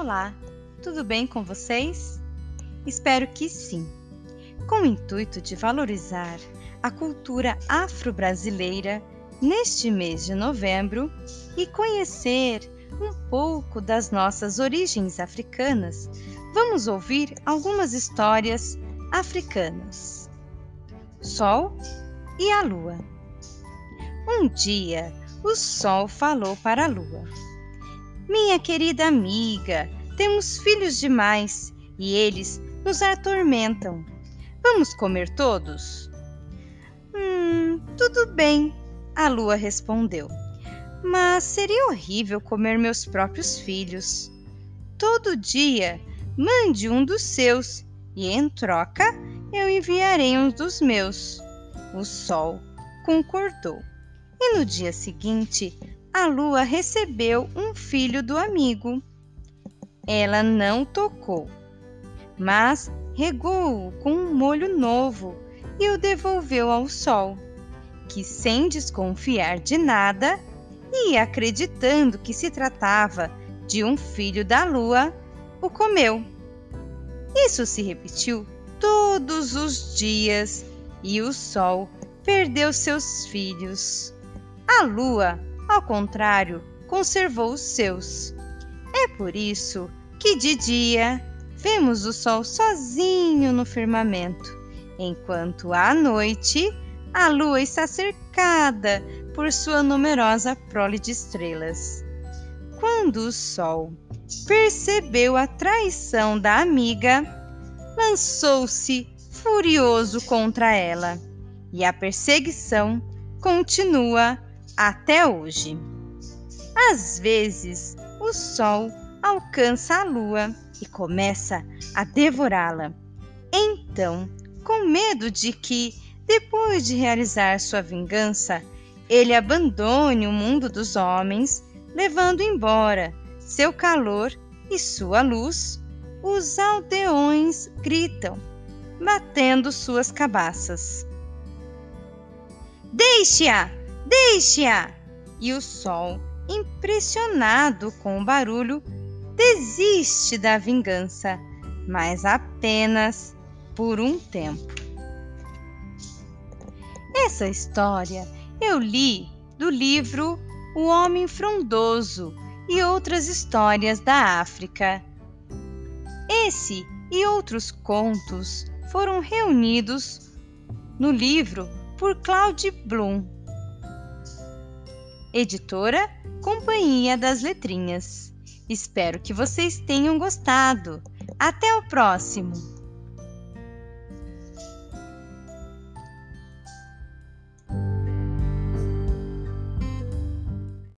Olá, tudo bem com vocês? Espero que sim. Com o intuito de valorizar a cultura afro-brasileira neste mês de novembro e conhecer um pouco das nossas origens africanas, vamos ouvir algumas histórias africanas. Sol e a Lua. Um dia, o Sol falou para a Lua minha querida amiga, temos filhos demais e eles nos atormentam. Vamos comer todos? Hum, tudo bem, a lua respondeu. Mas seria horrível comer meus próprios filhos. Todo dia, mande um dos seus e, em troca, eu enviarei um dos meus. O sol concordou. E no dia seguinte, a lua recebeu um filho do amigo. Ela não tocou, mas regou-o com um molho novo e o devolveu ao sol, que, sem desconfiar de nada e acreditando que se tratava de um filho da lua, o comeu. Isso se repetiu todos os dias e o sol perdeu seus filhos. A lua ao contrário, conservou os seus. É por isso que de dia vemos o sol sozinho no firmamento, enquanto à noite a lua está cercada por sua numerosa prole de estrelas. Quando o sol percebeu a traição da amiga, lançou-se furioso contra ela, e a perseguição continua até hoje. Às vezes, o sol alcança a lua e começa a devorá-la. Então, com medo de que, depois de realizar sua vingança, ele abandone o mundo dos homens, levando embora seu calor e sua luz, os aldeões gritam, batendo suas cabaças. Deixe-a! Deixe-a! E o sol, impressionado com o barulho, desiste da vingança, mas apenas por um tempo. Essa história eu li do livro O Homem Frondoso e outras histórias da África. Esse e outros contos foram reunidos no livro por Claude Bloom editora Companhia das Letrinhas. Espero que vocês tenham gostado. Até o próximo!